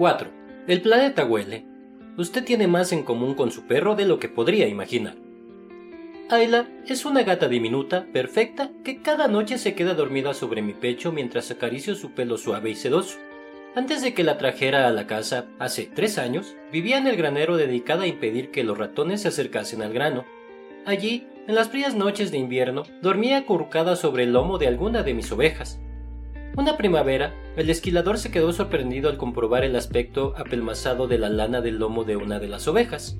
4. El planeta huele. Usted tiene más en común con su perro de lo que podría imaginar. Ayla es una gata diminuta, perfecta, que cada noche se queda dormida sobre mi pecho mientras acaricio su pelo suave y sedoso. Antes de que la trajera a la casa, hace tres años, vivía en el granero dedicada a impedir que los ratones se acercasen al grano. Allí, en las frías noches de invierno, dormía acurrucada sobre el lomo de alguna de mis ovejas. Una primavera, el esquilador se quedó sorprendido al comprobar el aspecto apelmazado de la lana del lomo de una de las ovejas.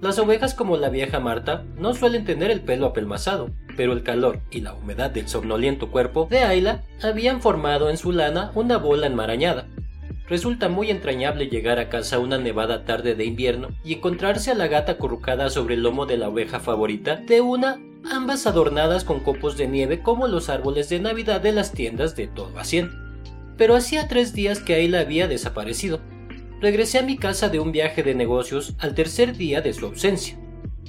Las ovejas como la vieja Marta no suelen tener el pelo apelmazado, pero el calor y la humedad del somnoliento cuerpo de Ayla habían formado en su lana una bola enmarañada. Resulta muy entrañable llegar a casa una nevada tarde de invierno y encontrarse a la gata acurrucada sobre el lomo de la oveja favorita de una, ambas adornadas con copos de nieve como los árboles de Navidad de las tiendas de todo a cien. Pero hacía tres días que Ayla había desaparecido. Regresé a mi casa de un viaje de negocios al tercer día de su ausencia.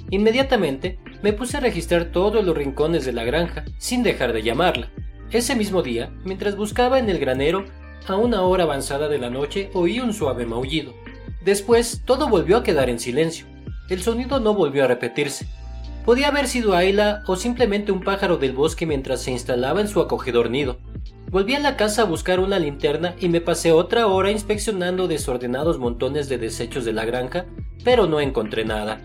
Inmediatamente me puse a registrar todos los rincones de la granja, sin dejar de llamarla. Ese mismo día, mientras buscaba en el granero a una hora avanzada de la noche oí un suave maullido. Después todo volvió a quedar en silencio. El sonido no volvió a repetirse. Podía haber sido Ayla o simplemente un pájaro del bosque mientras se instalaba en su acogedor nido. Volví a la casa a buscar una linterna y me pasé otra hora inspeccionando desordenados montones de desechos de la granja, pero no encontré nada.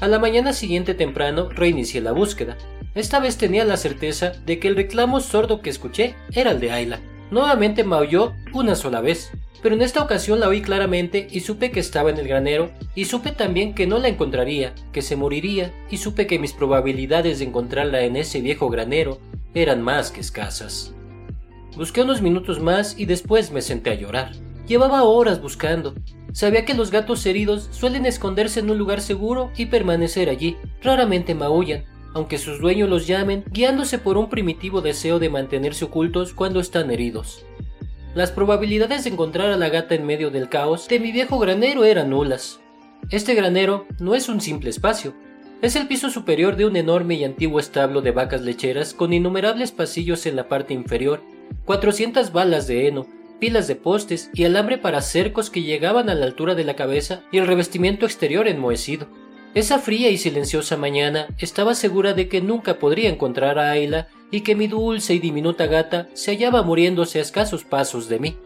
A la mañana siguiente temprano reinicié la búsqueda. Esta vez tenía la certeza de que el reclamo sordo que escuché era el de Ayla. Nuevamente maulló una sola vez, pero en esta ocasión la oí claramente y supe que estaba en el granero, y supe también que no la encontraría, que se moriría, y supe que mis probabilidades de encontrarla en ese viejo granero eran más que escasas. Busqué unos minutos más y después me senté a llorar. Llevaba horas buscando. Sabía que los gatos heridos suelen esconderse en un lugar seguro y permanecer allí. Raramente maullan, aunque sus dueños los llamen, guiándose por un primitivo deseo de mantenerse ocultos cuando están heridos. Las probabilidades de encontrar a la gata en medio del caos de mi viejo granero eran nulas. Este granero no es un simple espacio, es el piso superior de un enorme y antiguo establo de vacas lecheras con innumerables pasillos en la parte inferior, 400 balas de heno, pilas de postes y alambre para cercos que llegaban a la altura de la cabeza y el revestimiento exterior enmohecido. Esa fría y silenciosa mañana estaba segura de que nunca podría encontrar a Ayla y que mi dulce y diminuta gata se hallaba muriéndose a escasos pasos de mí.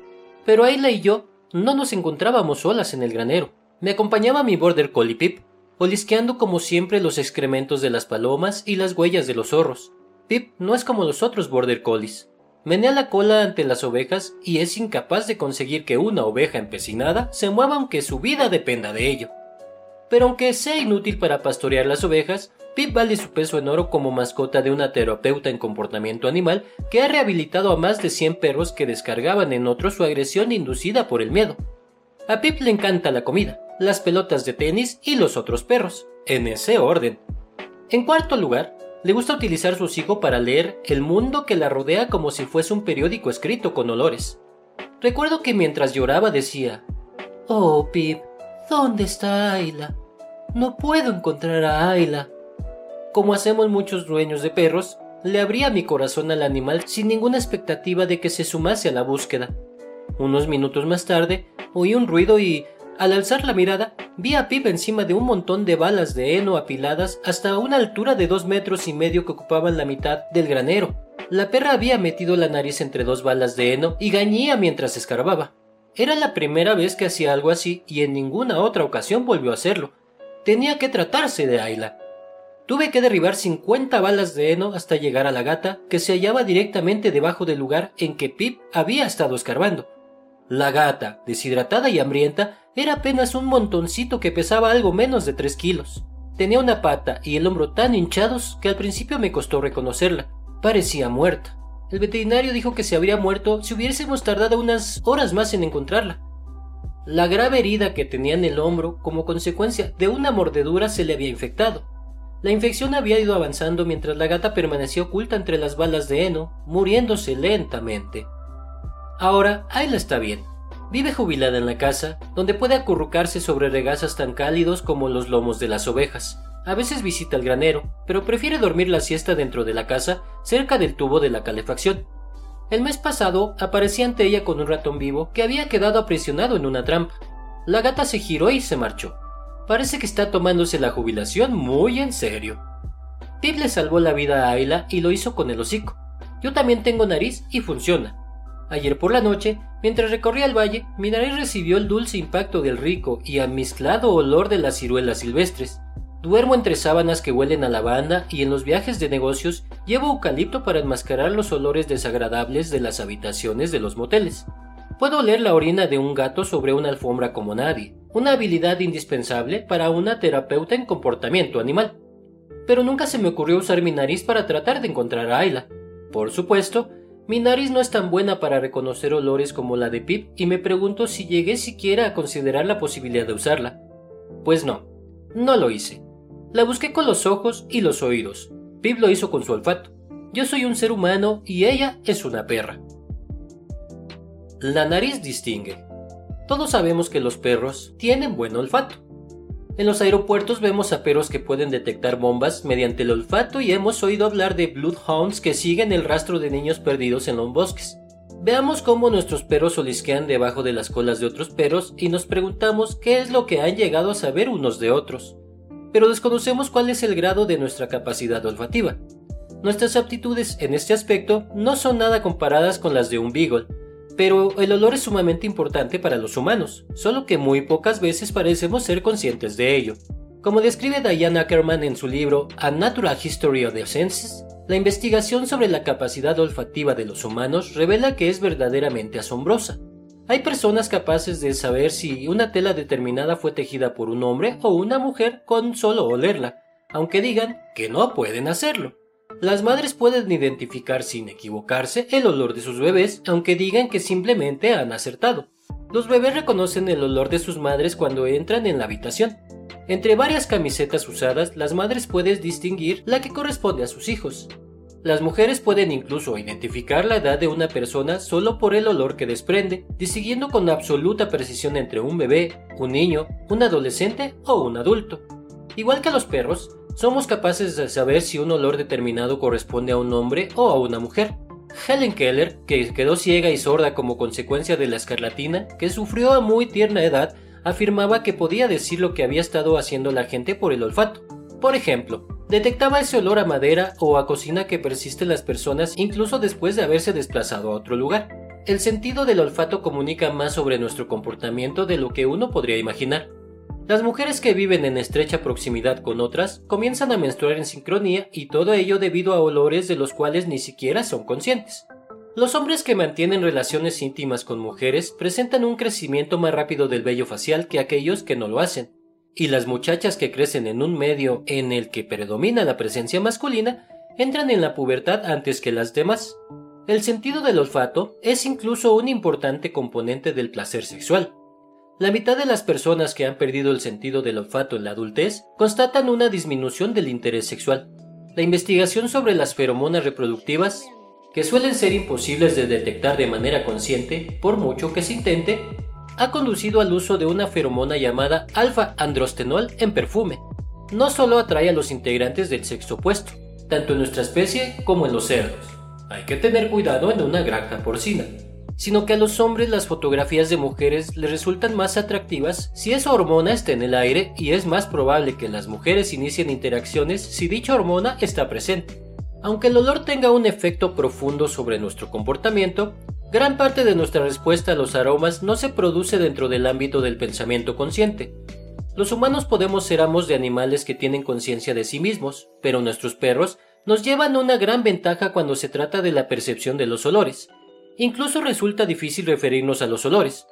Pero Ayla y yo no nos encontrábamos solas en el granero. Me acompañaba mi border collie Pip, olisqueando como siempre los excrementos de las palomas y las huellas de los zorros. Pip no es como los otros border collies. Menea la cola ante las ovejas y es incapaz de conseguir que una oveja empecinada se mueva aunque su vida dependa de ello pero aunque sea inútil para pastorear las ovejas, Pip vale su peso en oro como mascota de una terapeuta en comportamiento animal que ha rehabilitado a más de 100 perros que descargaban en otros su agresión inducida por el miedo. A Pip le encanta la comida, las pelotas de tenis y los otros perros, en ese orden. En cuarto lugar, le gusta utilizar su hocico para leer el mundo que la rodea como si fuese un periódico escrito con olores. Recuerdo que mientras lloraba decía, Oh, Pip, ¿Dónde está Ayla? No puedo encontrar a Ayla. Como hacemos muchos dueños de perros, le abría mi corazón al animal sin ninguna expectativa de que se sumase a la búsqueda. Unos minutos más tarde, oí un ruido y, al alzar la mirada, vi a Pip encima de un montón de balas de heno apiladas hasta una altura de dos metros y medio que ocupaban la mitad del granero. La perra había metido la nariz entre dos balas de heno y gañía mientras escarbaba. Era la primera vez que hacía algo así y en ninguna otra ocasión volvió a hacerlo. Tenía que tratarse de Ayla. Tuve que derribar 50 balas de heno hasta llegar a la gata, que se hallaba directamente debajo del lugar en que Pip había estado escarbando. La gata, deshidratada y hambrienta, era apenas un montoncito que pesaba algo menos de tres kilos. Tenía una pata y el hombro tan hinchados que al principio me costó reconocerla. Parecía muerta. El veterinario dijo que se habría muerto si hubiésemos tardado unas horas más en encontrarla. La grave herida que tenía en el hombro como consecuencia de una mordedura se le había infectado. La infección había ido avanzando mientras la gata permanecía oculta entre las balas de heno, muriéndose lentamente. Ahora, Ayla está bien. Vive jubilada en la casa, donde puede acurrucarse sobre regazas tan cálidos como los lomos de las ovejas. A veces visita el granero, pero prefiere dormir la siesta dentro de la casa, cerca del tubo de la calefacción. El mes pasado aparecí ante ella con un ratón vivo que había quedado aprisionado en una trampa. La gata se giró y se marchó. Parece que está tomándose la jubilación muy en serio. Pip le salvó la vida a Ayla y lo hizo con el hocico. Yo también tengo nariz y funciona. Ayer por la noche, mientras recorría el valle, mi nariz recibió el dulce impacto del rico y amizclado olor de las ciruelas silvestres. Duermo entre sábanas que huelen a lavanda y en los viajes de negocios llevo eucalipto para enmascarar los olores desagradables de las habitaciones de los moteles. Puedo oler la orina de un gato sobre una alfombra como nadie, una habilidad indispensable para una terapeuta en comportamiento animal. Pero nunca se me ocurrió usar mi nariz para tratar de encontrar a Ayla. Por supuesto, mi nariz no es tan buena para reconocer olores como la de Pip y me pregunto si llegué siquiera a considerar la posibilidad de usarla. Pues no, no lo hice. La busqué con los ojos y los oídos. Pip lo hizo con su olfato. Yo soy un ser humano y ella es una perra. La nariz distingue. Todos sabemos que los perros tienen buen olfato. En los aeropuertos vemos a perros que pueden detectar bombas mediante el olfato y hemos oído hablar de bloodhounds que siguen el rastro de niños perdidos en los bosques. Veamos cómo nuestros perros olisquean debajo de las colas de otros perros y nos preguntamos qué es lo que han llegado a saber unos de otros. Pero desconocemos cuál es el grado de nuestra capacidad olfativa. Nuestras aptitudes en este aspecto no son nada comparadas con las de un beagle, pero el olor es sumamente importante para los humanos, solo que muy pocas veces parecemos ser conscientes de ello. Como describe Diane Ackerman en su libro A Natural History of the Senses, la investigación sobre la capacidad olfativa de los humanos revela que es verdaderamente asombrosa. Hay personas capaces de saber si una tela determinada fue tejida por un hombre o una mujer con solo olerla, aunque digan que no pueden hacerlo. Las madres pueden identificar sin equivocarse el olor de sus bebés, aunque digan que simplemente han acertado. Los bebés reconocen el olor de sus madres cuando entran en la habitación. Entre varias camisetas usadas, las madres pueden distinguir la que corresponde a sus hijos. Las mujeres pueden incluso identificar la edad de una persona solo por el olor que desprende, distinguiendo con absoluta precisión entre un bebé, un niño, un adolescente o un adulto. Igual que los perros, somos capaces de saber si un olor determinado corresponde a un hombre o a una mujer. Helen Keller, que quedó ciega y sorda como consecuencia de la escarlatina, que sufrió a muy tierna edad, afirmaba que podía decir lo que había estado haciendo la gente por el olfato. Por ejemplo, detectaba ese olor a madera o a cocina que persiste en las personas incluso después de haberse desplazado a otro lugar. El sentido del olfato comunica más sobre nuestro comportamiento de lo que uno podría imaginar. Las mujeres que viven en estrecha proximidad con otras comienzan a menstruar en sincronía y todo ello debido a olores de los cuales ni siquiera son conscientes. Los hombres que mantienen relaciones íntimas con mujeres presentan un crecimiento más rápido del vello facial que aquellos que no lo hacen, y las muchachas que crecen en un medio en el que predomina la presencia masculina entran en la pubertad antes que las demás. El sentido del olfato es incluso un importante componente del placer sexual. La mitad de las personas que han perdido el sentido del olfato en la adultez constatan una disminución del interés sexual. La investigación sobre las feromonas reproductivas, que suelen ser imposibles de detectar de manera consciente, por mucho que se intente, ha conducido al uso de una feromona llamada alfa-androstenol en perfume. No solo atrae a los integrantes del sexo opuesto, tanto en nuestra especie como en los cerdos. Hay que tener cuidado en una granja porcina sino que a los hombres las fotografías de mujeres les resultan más atractivas si esa hormona está en el aire y es más probable que las mujeres inicien interacciones si dicha hormona está presente. Aunque el olor tenga un efecto profundo sobre nuestro comportamiento, gran parte de nuestra respuesta a los aromas no se produce dentro del ámbito del pensamiento consciente. Los humanos podemos ser amos de animales que tienen conciencia de sí mismos, pero nuestros perros nos llevan una gran ventaja cuando se trata de la percepción de los olores. Incluso resulta difícil referirnos a los olores.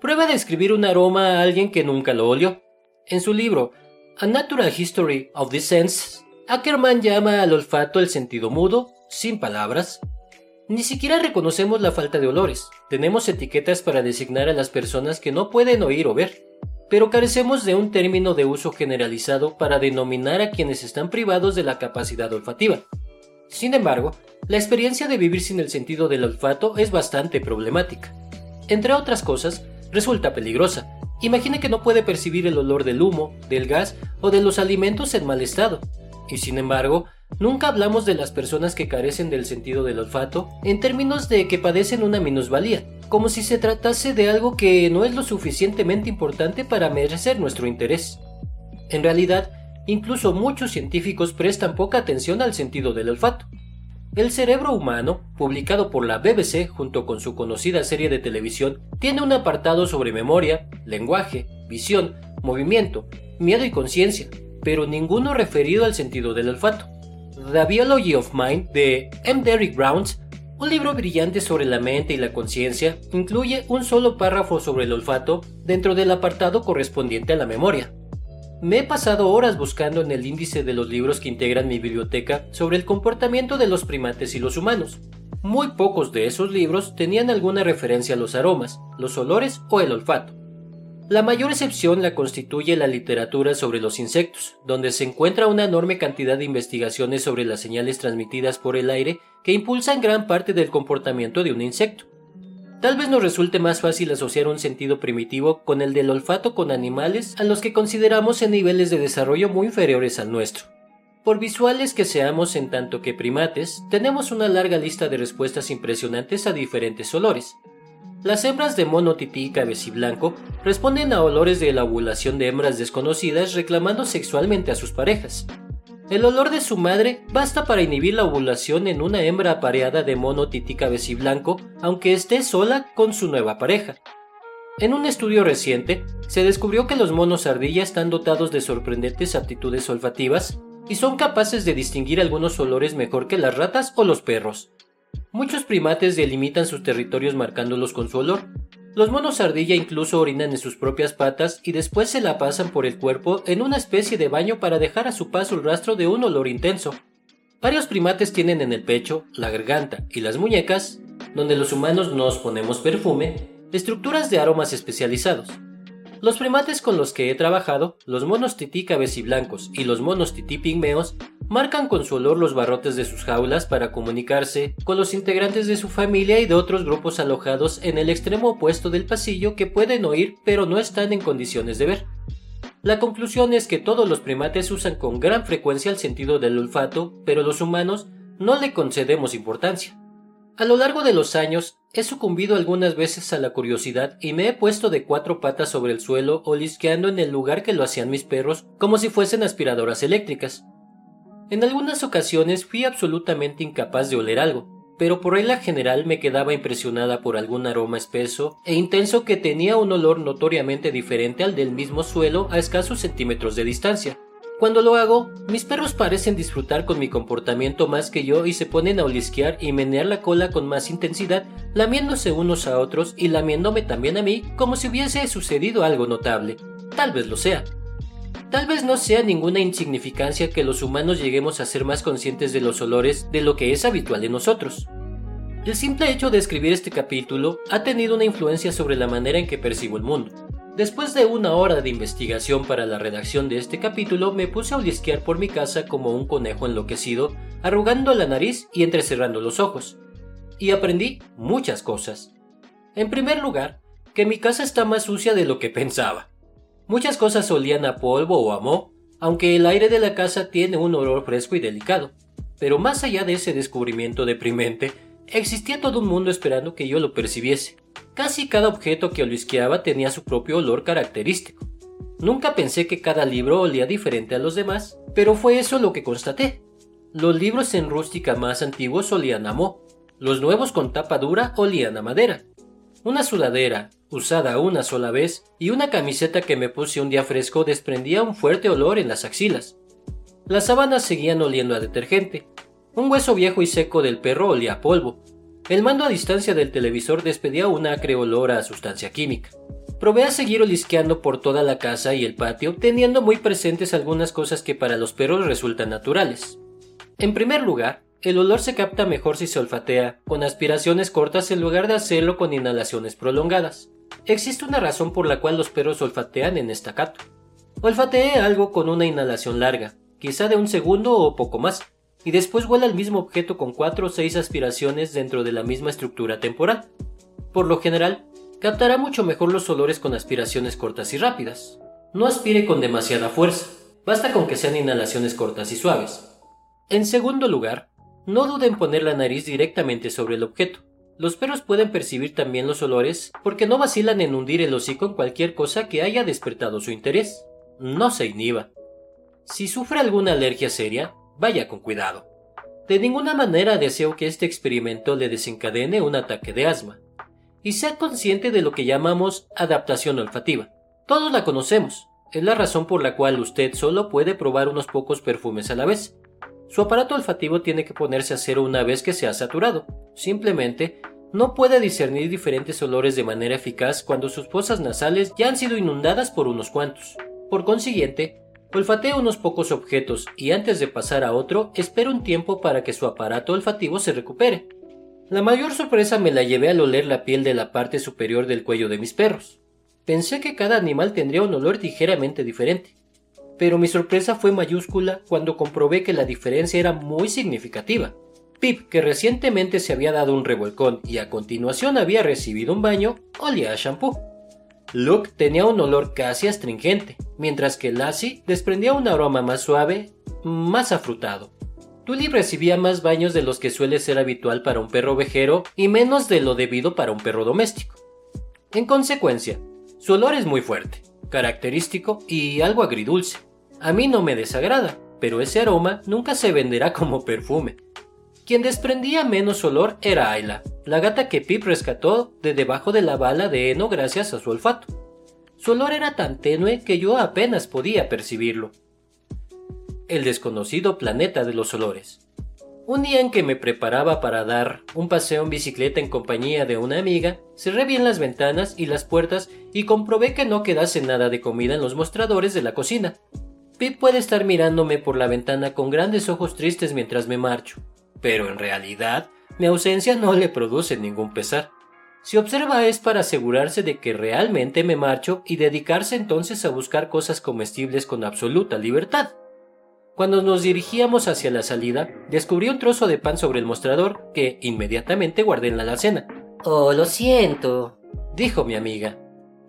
Prueba de escribir un aroma a alguien que nunca lo olió. En su libro A Natural History of the Sense, Ackerman llama al olfato el sentido mudo, sin palabras. Ni siquiera reconocemos la falta de olores. Tenemos etiquetas para designar a las personas que no pueden oír o ver, pero carecemos de un término de uso generalizado para denominar a quienes están privados de la capacidad olfativa. Sin embargo, la experiencia de vivir sin el sentido del olfato es bastante problemática. Entre otras cosas, resulta peligrosa. Imagine que no puede percibir el olor del humo, del gas o de los alimentos en mal estado. Y sin embargo, Nunca hablamos de las personas que carecen del sentido del olfato en términos de que padecen una minusvalía, como si se tratase de algo que no es lo suficientemente importante para merecer nuestro interés. En realidad, incluso muchos científicos prestan poca atención al sentido del olfato. El cerebro humano, publicado por la BBC junto con su conocida serie de televisión, tiene un apartado sobre memoria, lenguaje, visión, movimiento, miedo y conciencia, pero ninguno referido al sentido del olfato. The Biology of Mind de M. Derrick Browns, un libro brillante sobre la mente y la conciencia, incluye un solo párrafo sobre el olfato dentro del apartado correspondiente a la memoria. Me he pasado horas buscando en el índice de los libros que integran mi biblioteca sobre el comportamiento de los primates y los humanos. Muy pocos de esos libros tenían alguna referencia a los aromas, los olores o el olfato. La mayor excepción la constituye la literatura sobre los insectos, donde se encuentra una enorme cantidad de investigaciones sobre las señales transmitidas por el aire que impulsan gran parte del comportamiento de un insecto. Tal vez nos resulte más fácil asociar un sentido primitivo con el del olfato con animales a los que consideramos en niveles de desarrollo muy inferiores al nuestro. Por visuales que seamos en tanto que primates, tenemos una larga lista de respuestas impresionantes a diferentes olores. Las hembras de mono tití cabeciblanco responden a olores de la ovulación de hembras desconocidas reclamando sexualmente a sus parejas, el olor de su madre basta para inhibir la ovulación en una hembra apareada de mono tití blanco, aunque esté sola con su nueva pareja. En un estudio reciente, se descubrió que los monos ardilla están dotados de sorprendentes aptitudes olfativas y son capaces de distinguir algunos olores mejor que las ratas o los perros. Muchos primates delimitan sus territorios marcándolos con su olor, los monos ardilla incluso orinan en sus propias patas y después se la pasan por el cuerpo en una especie de baño para dejar a su paso el rastro de un olor intenso. Varios primates tienen en el pecho, la garganta y las muñecas, donde los humanos nos ponemos perfume, estructuras de aromas especializados. Los primates con los que he trabajado, los monos tití cabeciblancos y los monos tití pigmeos, marcan con su olor los barrotes de sus jaulas para comunicarse con los integrantes de su familia y de otros grupos alojados en el extremo opuesto del pasillo que pueden oír pero no están en condiciones de ver. La conclusión es que todos los primates usan con gran frecuencia el sentido del olfato, pero los humanos no le concedemos importancia. A lo largo de los años he sucumbido algunas veces a la curiosidad y me he puesto de cuatro patas sobre el suelo olisqueando en el lugar que lo hacían mis perros como si fuesen aspiradoras eléctricas. En algunas ocasiones fui absolutamente incapaz de oler algo, pero por regla general me quedaba impresionada por algún aroma espeso e intenso que tenía un olor notoriamente diferente al del mismo suelo a escasos centímetros de distancia. Cuando lo hago, mis perros parecen disfrutar con mi comportamiento más que yo y se ponen a olisquear y menear la cola con más intensidad, lamiéndose unos a otros y lamiéndome también a mí como si hubiese sucedido algo notable. Tal vez lo sea, Tal vez no sea ninguna insignificancia que los humanos lleguemos a ser más conscientes de los olores de lo que es habitual en nosotros. El simple hecho de escribir este capítulo ha tenido una influencia sobre la manera en que percibo el mundo. Después de una hora de investigación para la redacción de este capítulo, me puse a olisquear por mi casa como un conejo enloquecido, arrugando la nariz y entrecerrando los ojos. Y aprendí muchas cosas. En primer lugar, que mi casa está más sucia de lo que pensaba. Muchas cosas olían a polvo o a moho, aunque el aire de la casa tiene un olor fresco y delicado. Pero más allá de ese descubrimiento deprimente, existía todo un mundo esperando que yo lo percibiese. Casi cada objeto que olisqueaba tenía su propio olor característico. Nunca pensé que cada libro olía diferente a los demás, pero fue eso lo que constaté. Los libros en rústica más antiguos olían a moho, los nuevos con tapa dura olían a madera. Una sudadera, usada una sola vez, y una camiseta que me puse un día fresco desprendía un fuerte olor en las axilas. Las sábanas seguían oliendo a detergente. Un hueso viejo y seco del perro olía a polvo. El mando a distancia del televisor despedía un acre olor a sustancia química. Probé a seguir olisqueando por toda la casa y el patio, teniendo muy presentes algunas cosas que para los perros resultan naturales. En primer lugar, el olor se capta mejor si se olfatea con aspiraciones cortas en lugar de hacerlo con inhalaciones prolongadas. Existe una razón por la cual los perros olfatean en estacato. Olfatee algo con una inhalación larga, quizá de un segundo o poco más, y después huela el mismo objeto con cuatro o seis aspiraciones dentro de la misma estructura temporal. Por lo general, captará mucho mejor los olores con aspiraciones cortas y rápidas. No aspire con demasiada fuerza, basta con que sean inhalaciones cortas y suaves. En segundo lugar, no duden en poner la nariz directamente sobre el objeto. Los perros pueden percibir también los olores porque no vacilan en hundir el hocico en cualquier cosa que haya despertado su interés. No se inhiba. Si sufre alguna alergia seria, vaya con cuidado. De ninguna manera deseo que este experimento le desencadene un ataque de asma. Y sea consciente de lo que llamamos adaptación olfativa. Todos la conocemos. Es la razón por la cual usted solo puede probar unos pocos perfumes a la vez. Su aparato olfativo tiene que ponerse a cero una vez que se ha saturado. Simplemente no puede discernir diferentes olores de manera eficaz cuando sus fosas nasales ya han sido inundadas por unos cuantos. Por consiguiente, olfatea unos pocos objetos y antes de pasar a otro, espera un tiempo para que su aparato olfativo se recupere. La mayor sorpresa me la llevé al oler la piel de la parte superior del cuello de mis perros. Pensé que cada animal tendría un olor ligeramente diferente, pero mi sorpresa fue mayúscula cuando comprobé que la diferencia era muy significativa. Pip, que recientemente se había dado un revolcón y a continuación había recibido un baño, olía a shampoo. Luke tenía un olor casi astringente, mientras que Lassie desprendía un aroma más suave, más afrutado. Tully recibía más baños de los que suele ser habitual para un perro vejero y menos de lo debido para un perro doméstico. En consecuencia, su olor es muy fuerte, característico y algo agridulce. A mí no me desagrada, pero ese aroma nunca se venderá como perfume, quien desprendía menos olor era Ayla, la gata que Pip rescató de debajo de la bala de heno gracias a su olfato. Su olor era tan tenue que yo apenas podía percibirlo. El desconocido planeta de los olores. Un día en que me preparaba para dar un paseo en bicicleta en compañía de una amiga, cerré bien las ventanas y las puertas y comprobé que no quedase nada de comida en los mostradores de la cocina. Pip puede estar mirándome por la ventana con grandes ojos tristes mientras me marcho pero en realidad mi ausencia no le produce ningún pesar. Si observa es para asegurarse de que realmente me marcho y dedicarse entonces a buscar cosas comestibles con absoluta libertad. Cuando nos dirigíamos hacia la salida, descubrí un trozo de pan sobre el mostrador que inmediatamente guardé en la alacena. Oh, lo siento, dijo mi amiga.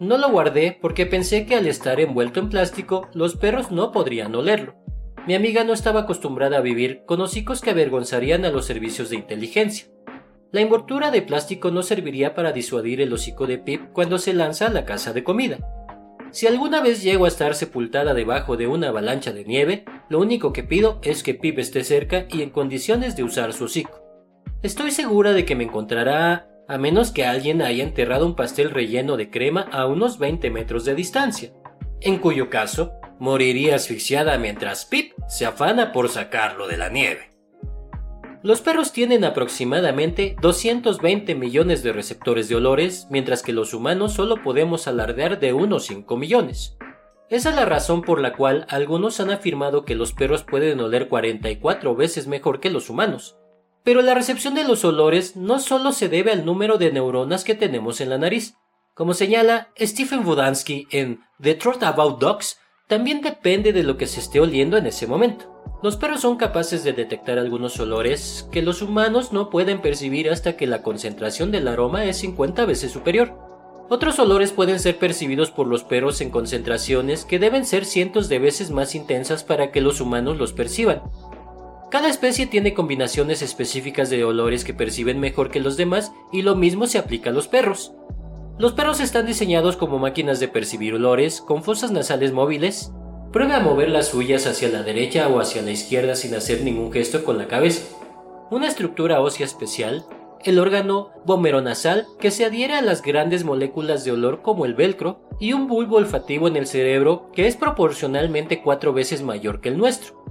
No lo guardé porque pensé que al estar envuelto en plástico los perros no podrían olerlo. Mi amiga no estaba acostumbrada a vivir con hocicos que avergonzarían a los servicios de inteligencia. La envoltura de plástico no serviría para disuadir el hocico de Pip cuando se lanza a la casa de comida. Si alguna vez llego a estar sepultada debajo de una avalancha de nieve, lo único que pido es que Pip esté cerca y en condiciones de usar su hocico. Estoy segura de que me encontrará, a menos que alguien haya enterrado un pastel relleno de crema a unos 20 metros de distancia, en cuyo caso moriría asfixiada mientras Pip se afana por sacarlo de la nieve. Los perros tienen aproximadamente 220 millones de receptores de olores, mientras que los humanos solo podemos alardear de unos 5 millones. Esa es la razón por la cual algunos han afirmado que los perros pueden oler 44 veces mejor que los humanos. Pero la recepción de los olores no solo se debe al número de neuronas que tenemos en la nariz. Como señala Stephen Wodansky en The Truth About Dogs, también depende de lo que se esté oliendo en ese momento. Los perros son capaces de detectar algunos olores que los humanos no pueden percibir hasta que la concentración del aroma es 50 veces superior. Otros olores pueden ser percibidos por los perros en concentraciones que deben ser cientos de veces más intensas para que los humanos los perciban. Cada especie tiene combinaciones específicas de olores que perciben mejor que los demás y lo mismo se aplica a los perros. Los perros están diseñados como máquinas de percibir olores con fosas nasales móviles. Pruebe a mover las suyas hacia la derecha o hacia la izquierda sin hacer ningún gesto con la cabeza. Una estructura ósea especial, el órgano vomeronasal que se adhiere a las grandes moléculas de olor como el velcro y un bulbo olfativo en el cerebro que es proporcionalmente cuatro veces mayor que el nuestro.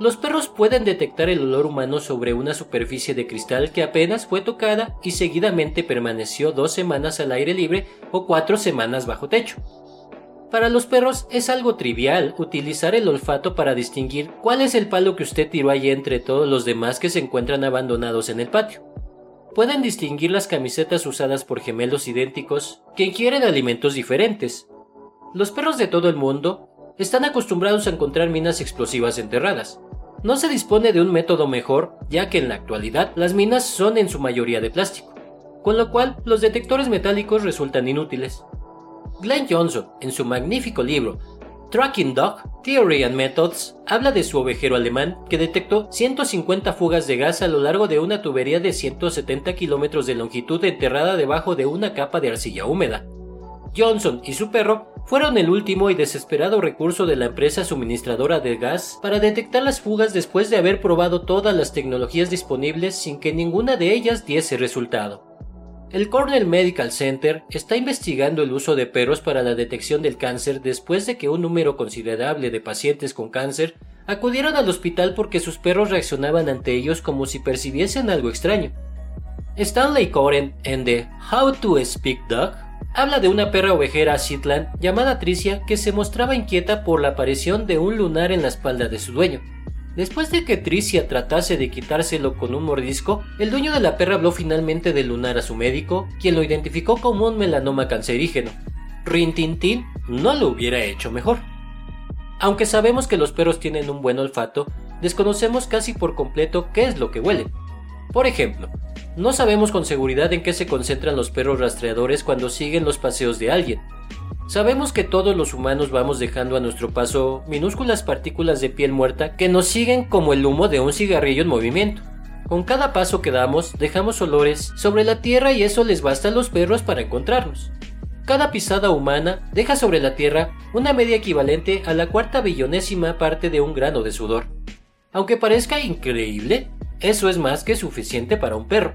Los perros pueden detectar el olor humano sobre una superficie de cristal que apenas fue tocada y seguidamente permaneció dos semanas al aire libre o cuatro semanas bajo techo. Para los perros es algo trivial utilizar el olfato para distinguir cuál es el palo que usted tiró allí entre todos los demás que se encuentran abandonados en el patio. Pueden distinguir las camisetas usadas por gemelos idénticos que quieren alimentos diferentes. Los perros de todo el mundo están acostumbrados a encontrar minas explosivas enterradas. No se dispone de un método mejor, ya que en la actualidad las minas son en su mayoría de plástico, con lo cual los detectores metálicos resultan inútiles. Glenn Johnson, en su magnífico libro Tracking Dog, Theory and Methods habla de su ovejero alemán que detectó 150 fugas de gas a lo largo de una tubería de 170 kilómetros de longitud enterrada debajo de una capa de arcilla húmeda. Johnson y su perro fueron el último y desesperado recurso de la empresa suministradora de gas para detectar las fugas después de haber probado todas las tecnologías disponibles sin que ninguna de ellas diese resultado. El Cornell Medical Center está investigando el uso de perros para la detección del cáncer después de que un número considerable de pacientes con cáncer acudieron al hospital porque sus perros reaccionaban ante ellos como si percibiesen algo extraño. Stanley Coren en The How to Speak Dog habla de una perra ovejera Shetland llamada Tricia que se mostraba inquieta por la aparición de un lunar en la espalda de su dueño. Después de que Tricia tratase de quitárselo con un mordisco, el dueño de la perra habló finalmente del lunar a su médico, quien lo identificó como un melanoma cancerígeno. Rintintín no lo hubiera hecho mejor. Aunque sabemos que los perros tienen un buen olfato, desconocemos casi por completo qué es lo que huelen. Por ejemplo, no sabemos con seguridad en qué se concentran los perros rastreadores cuando siguen los paseos de alguien, Sabemos que todos los humanos vamos dejando a nuestro paso minúsculas partículas de piel muerta que nos siguen como el humo de un cigarrillo en movimiento. Con cada paso que damos, dejamos olores sobre la tierra y eso les basta a los perros para encontrarnos. Cada pisada humana deja sobre la tierra una media equivalente a la cuarta billonésima parte de un grano de sudor. Aunque parezca increíble, eso es más que suficiente para un perro.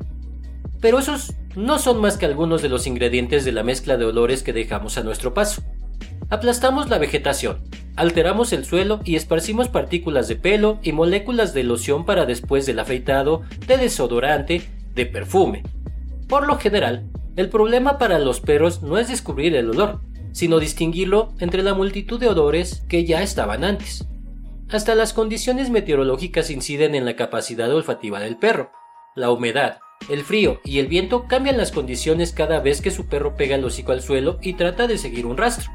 Pero esos no son más que algunos de los ingredientes de la mezcla de olores que dejamos a nuestro paso. Aplastamos la vegetación, alteramos el suelo y esparcimos partículas de pelo y moléculas de loción para después del afeitado, de desodorante, de perfume. Por lo general, el problema para los perros no es descubrir el olor, sino distinguirlo entre la multitud de odores que ya estaban antes. Hasta las condiciones meteorológicas inciden en la capacidad olfativa del perro. La humedad, el frío y el viento cambian las condiciones cada vez que su perro pega el hocico al suelo y trata de seguir un rastro.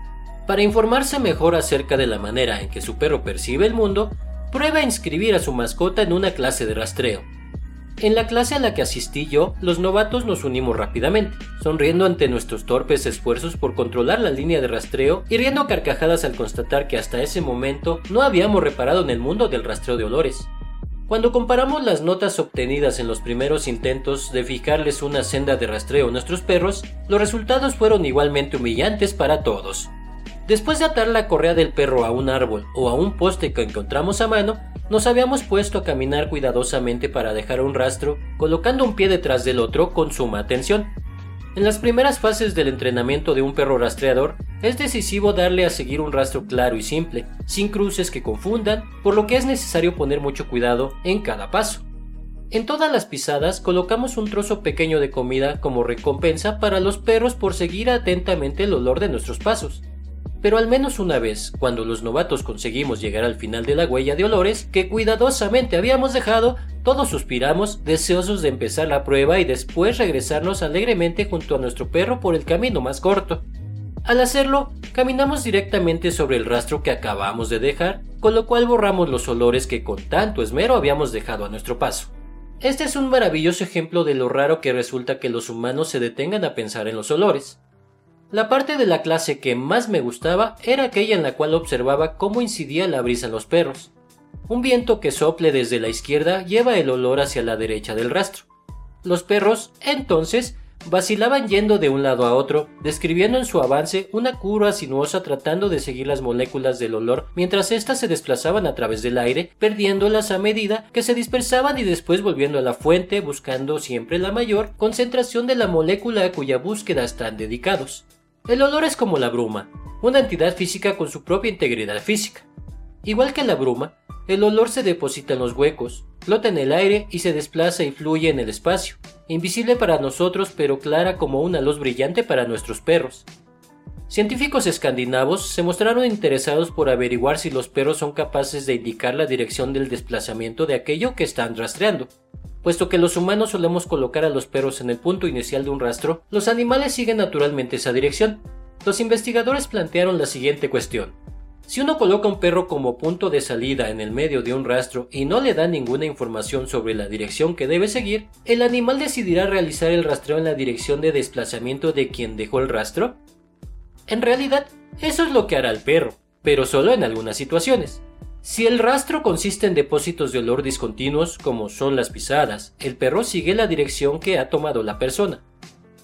Para informarse mejor acerca de la manera en que su perro percibe el mundo, prueba a inscribir a su mascota en una clase de rastreo. En la clase a la que asistí yo, los novatos nos unimos rápidamente, sonriendo ante nuestros torpes esfuerzos por controlar la línea de rastreo y riendo carcajadas al constatar que hasta ese momento no habíamos reparado en el mundo del rastreo de olores. Cuando comparamos las notas obtenidas en los primeros intentos de fijarles una senda de rastreo a nuestros perros, los resultados fueron igualmente humillantes para todos. Después de atar la correa del perro a un árbol o a un poste que encontramos a mano, nos habíamos puesto a caminar cuidadosamente para dejar un rastro, colocando un pie detrás del otro con suma atención. En las primeras fases del entrenamiento de un perro rastreador, es decisivo darle a seguir un rastro claro y simple, sin cruces que confundan, por lo que es necesario poner mucho cuidado en cada paso. En todas las pisadas colocamos un trozo pequeño de comida como recompensa para los perros por seguir atentamente el olor de nuestros pasos. Pero al menos una vez, cuando los novatos conseguimos llegar al final de la huella de olores que cuidadosamente habíamos dejado, todos suspiramos, deseosos de empezar la prueba y después regresarnos alegremente junto a nuestro perro por el camino más corto. Al hacerlo, caminamos directamente sobre el rastro que acabamos de dejar, con lo cual borramos los olores que con tanto esmero habíamos dejado a nuestro paso. Este es un maravilloso ejemplo de lo raro que resulta que los humanos se detengan a pensar en los olores. La parte de la clase que más me gustaba era aquella en la cual observaba cómo incidía la brisa en los perros. Un viento que sople desde la izquierda lleva el olor hacia la derecha del rastro. Los perros, entonces, vacilaban yendo de un lado a otro, describiendo en su avance una curva sinuosa tratando de seguir las moléculas del olor mientras éstas se desplazaban a través del aire, perdiéndolas a medida que se dispersaban y después volviendo a la fuente buscando siempre la mayor concentración de la molécula a cuya búsqueda están dedicados. El olor es como la bruma, una entidad física con su propia integridad física. Igual que la bruma, el olor se deposita en los huecos, flota en el aire y se desplaza y fluye en el espacio, invisible para nosotros pero clara como una luz brillante para nuestros perros. Científicos escandinavos se mostraron interesados por averiguar si los perros son capaces de indicar la dirección del desplazamiento de aquello que están rastreando. Puesto que los humanos solemos colocar a los perros en el punto inicial de un rastro, los animales siguen naturalmente esa dirección. Los investigadores plantearon la siguiente cuestión. Si uno coloca un perro como punto de salida en el medio de un rastro y no le da ninguna información sobre la dirección que debe seguir, ¿el animal decidirá realizar el rastreo en la dirección de desplazamiento de quien dejó el rastro? En realidad, eso es lo que hará el perro, pero solo en algunas situaciones. Si el rastro consiste en depósitos de olor discontinuos, como son las pisadas, el perro sigue la dirección que ha tomado la persona.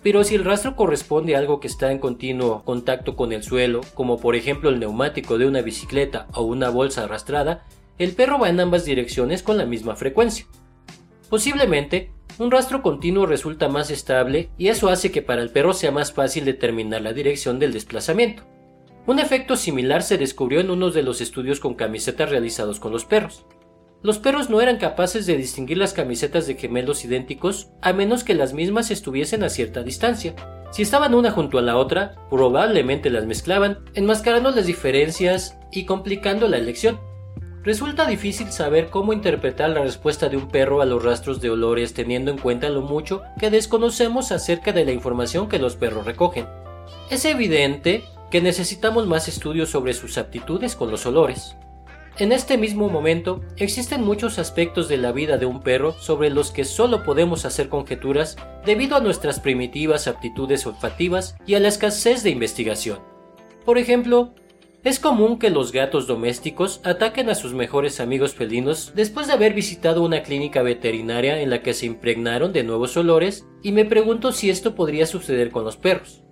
Pero si el rastro corresponde a algo que está en continuo contacto con el suelo, como por ejemplo el neumático de una bicicleta o una bolsa arrastrada, el perro va en ambas direcciones con la misma frecuencia. Posiblemente, un rastro continuo resulta más estable y eso hace que para el perro sea más fácil determinar la dirección del desplazamiento. Un efecto similar se descubrió en uno de los estudios con camisetas realizados con los perros. Los perros no eran capaces de distinguir las camisetas de gemelos idénticos a menos que las mismas estuviesen a cierta distancia. Si estaban una junto a la otra, probablemente las mezclaban, enmascarando las diferencias y complicando la elección. Resulta difícil saber cómo interpretar la respuesta de un perro a los rastros de olores teniendo en cuenta lo mucho que desconocemos acerca de la información que los perros recogen. Es evidente que necesitamos más estudios sobre sus aptitudes con los olores. En este mismo momento, existen muchos aspectos de la vida de un perro sobre los que solo podemos hacer conjeturas debido a nuestras primitivas aptitudes olfativas y a la escasez de investigación. Por ejemplo, es común que los gatos domésticos ataquen a sus mejores amigos felinos después de haber visitado una clínica veterinaria en la que se impregnaron de nuevos olores y me pregunto si esto podría suceder con los perros.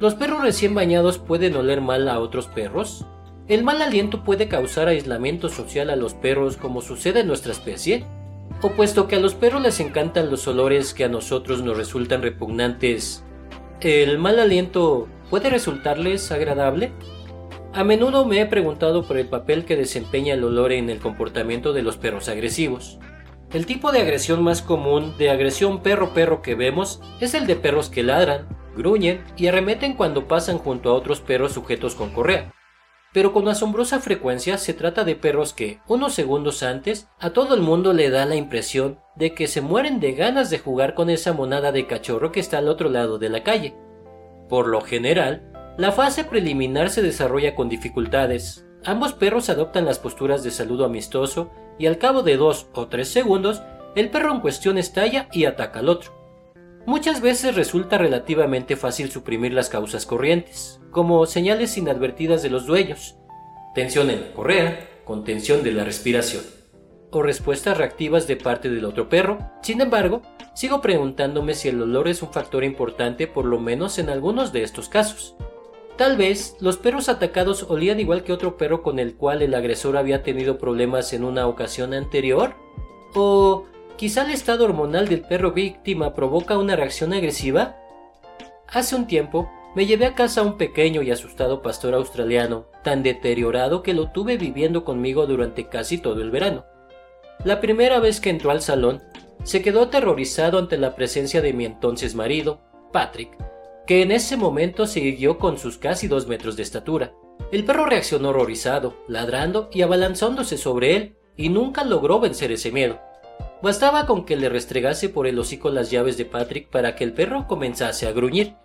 ¿Los perros recién bañados pueden oler mal a otros perros? ¿El mal aliento puede causar aislamiento social a los perros como sucede en nuestra especie? ¿O puesto que a los perros les encantan los olores que a nosotros nos resultan repugnantes, ¿el mal aliento puede resultarles agradable? A menudo me he preguntado por el papel que desempeña el olor en el comportamiento de los perros agresivos. El tipo de agresión más común de agresión perro-perro que vemos es el de perros que ladran, gruñen y arremeten cuando pasan junto a otros perros sujetos con correa. Pero con asombrosa frecuencia se trata de perros que, unos segundos antes, a todo el mundo le da la impresión de que se mueren de ganas de jugar con esa monada de cachorro que está al otro lado de la calle. Por lo general, la fase preliminar se desarrolla con dificultades. Ambos perros adoptan las posturas de saludo amistoso y al cabo de dos o tres segundos, el perro en cuestión estalla y ataca al otro. Muchas veces resulta relativamente fácil suprimir las causas corrientes, como señales inadvertidas de los dueños, tensión en la correa, contención de la respiración, o respuestas reactivas de parte del otro perro. Sin embargo, sigo preguntándome si el olor es un factor importante por lo menos en algunos de estos casos. Tal vez los perros atacados olían igual que otro perro con el cual el agresor había tenido problemas en una ocasión anterior. O quizá el estado hormonal del perro víctima provoca una reacción agresiva. Hace un tiempo me llevé a casa a un pequeño y asustado pastor australiano, tan deteriorado que lo tuve viviendo conmigo durante casi todo el verano. La primera vez que entró al salón, se quedó aterrorizado ante la presencia de mi entonces marido, Patrick, que en ese momento siguió con sus casi dos metros de estatura. El perro reaccionó horrorizado, ladrando y abalanzándose sobre él, y nunca logró vencer ese miedo. Bastaba con que le restregase por el hocico las llaves de Patrick para que el perro comenzase a gruñir.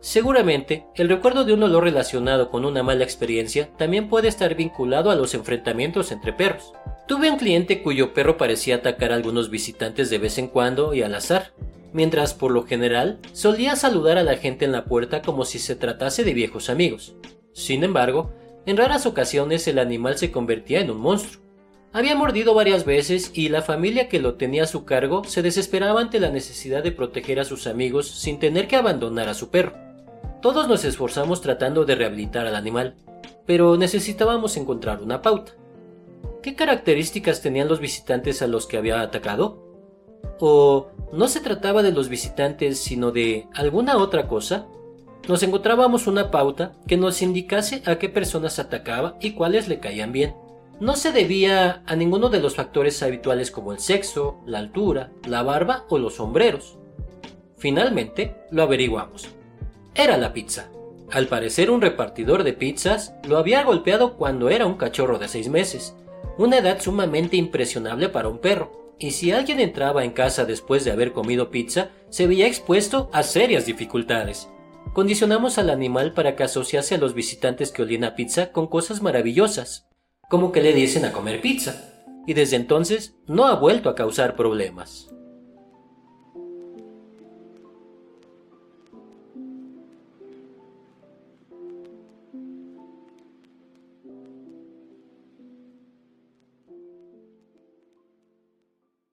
Seguramente, el recuerdo de un olor relacionado con una mala experiencia también puede estar vinculado a los enfrentamientos entre perros. Tuve un cliente cuyo perro parecía atacar a algunos visitantes de vez en cuando y al azar, mientras por lo general solía saludar a la gente en la puerta como si se tratase de viejos amigos. Sin embargo, en raras ocasiones el animal se convertía en un monstruo. Había mordido varias veces y la familia que lo tenía a su cargo se desesperaba ante la necesidad de proteger a sus amigos sin tener que abandonar a su perro. Todos nos esforzamos tratando de rehabilitar al animal, pero necesitábamos encontrar una pauta. ¿Qué características tenían los visitantes a los que había atacado? ¿O no se trataba de los visitantes sino de alguna otra cosa? Nos encontrábamos una pauta que nos indicase a qué personas atacaba y cuáles le caían bien. No se debía a ninguno de los factores habituales como el sexo, la altura, la barba o los sombreros. Finalmente, lo averiguamos. Era la pizza. Al parecer un repartidor de pizzas lo había golpeado cuando era un cachorro de seis meses, una edad sumamente impresionable para un perro, y si alguien entraba en casa después de haber comido pizza, se veía expuesto a serias dificultades. Condicionamos al animal para que asociase a los visitantes que olían a pizza con cosas maravillosas, como que le diesen a comer pizza, y desde entonces no ha vuelto a causar problemas.